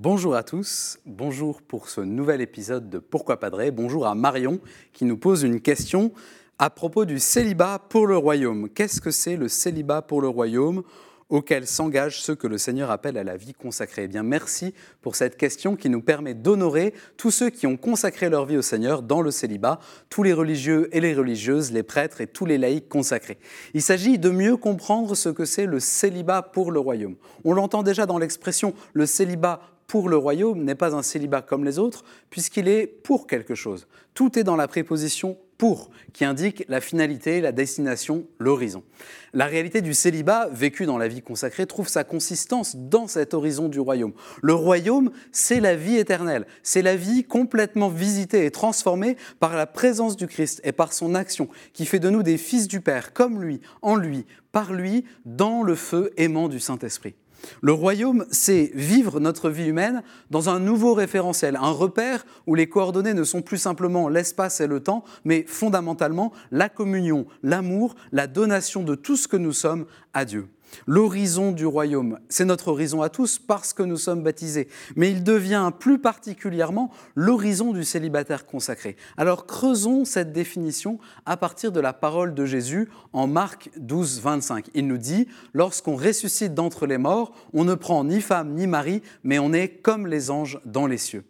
Bonjour à tous, bonjour pour ce nouvel épisode de Pourquoi Padré. Bonjour à Marion qui nous pose une question à propos du célibat pour le royaume. Qu'est-ce que c'est le célibat pour le royaume auquel s'engagent ceux que le Seigneur appelle à la vie consacrée? Eh bien, merci pour cette question qui nous permet d'honorer tous ceux qui ont consacré leur vie au Seigneur dans le célibat, tous les religieux et les religieuses, les prêtres et tous les laïcs consacrés. Il s'agit de mieux comprendre ce que c'est le célibat pour le royaume. On l'entend déjà dans l'expression le célibat pour le royaume n'est pas un célibat comme les autres, puisqu'il est pour quelque chose. Tout est dans la préposition pour, qui indique la finalité, la destination, l'horizon. La réalité du célibat, vécu dans la vie consacrée, trouve sa consistance dans cet horizon du royaume. Le royaume, c'est la vie éternelle, c'est la vie complètement visitée et transformée par la présence du Christ et par son action, qui fait de nous des fils du Père, comme lui, en lui, par lui, dans le feu aimant du Saint-Esprit. Le royaume, c'est vivre notre vie humaine dans un nouveau référentiel, un repère où les coordonnées ne sont plus simplement l'espace et le temps, mais fondamentalement la communion, l'amour, la donation de tout ce que nous sommes à Dieu. L'horizon du royaume, c'est notre horizon à tous parce que nous sommes baptisés, mais il devient plus particulièrement l'horizon du célibataire consacré. Alors creusons cette définition à partir de la parole de Jésus en Marc 12, 25. Il nous dit, lorsqu'on ressuscite d'entre les morts, on ne prend ni femme ni mari, mais on est comme les anges dans les cieux.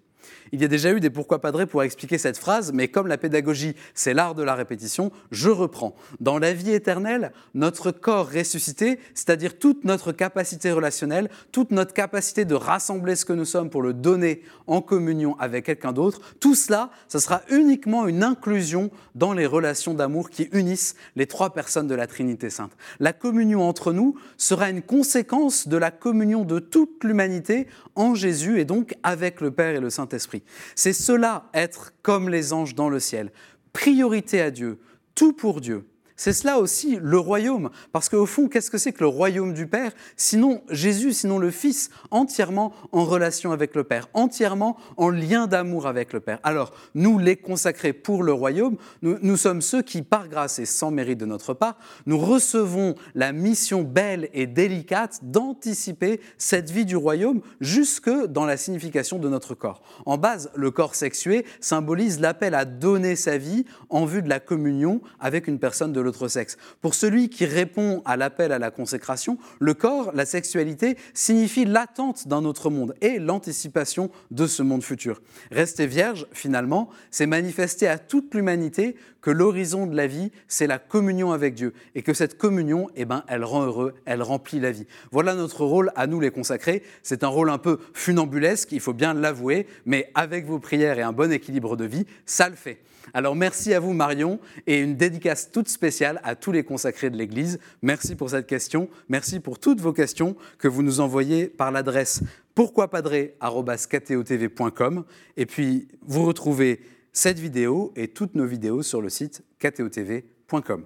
Il y a déjà eu des pourquoi padrés pour expliquer cette phrase, mais comme la pédagogie, c'est l'art de la répétition, je reprends. Dans la vie éternelle, notre corps ressuscité, c'est-à-dire toute notre capacité relationnelle, toute notre capacité de rassembler ce que nous sommes pour le donner en communion avec quelqu'un d'autre, tout cela, ce sera uniquement une inclusion dans les relations d'amour qui unissent les trois personnes de la Trinité sainte. La communion entre nous sera une conséquence de la communion de toute l'humanité en Jésus et donc avec le Père et le Saint-Esprit. C'est cela, être comme les anges dans le ciel. Priorité à Dieu, tout pour Dieu. C'est cela aussi le royaume. Parce qu'au fond, qu'est-ce que c'est que le royaume du Père Sinon Jésus, sinon le Fils, entièrement en relation avec le Père, entièrement en lien d'amour avec le Père. Alors, nous, les consacrés pour le royaume, nous, nous sommes ceux qui, par grâce et sans mérite de notre part, nous recevons la mission belle et délicate d'anticiper cette vie du royaume jusque dans la signification de notre corps. En base, le corps sexué symbolise l'appel à donner sa vie en vue de la communion avec une personne de sexe. Pour celui qui répond à l'appel à la consécration, le corps, la sexualité, signifie l'attente d'un autre monde et l'anticipation de ce monde futur. Rester vierge, finalement, c'est manifester à toute l'humanité que l'horizon de la vie, c'est la communion avec Dieu et que cette communion, eh ben, elle rend heureux, elle remplit la vie. Voilà notre rôle à nous les consacrés. C'est un rôle un peu funambulesque, il faut bien l'avouer, mais avec vos prières et un bon équilibre de vie, ça le fait. Alors merci à vous Marion et une dédicace toute à tous les consacrés de l'Église. Merci pour cette question, merci pour toutes vos questions que vous nous envoyez par l'adresse pourquoipadré.com et puis vous retrouvez cette vidéo et toutes nos vidéos sur le site ktotv.com.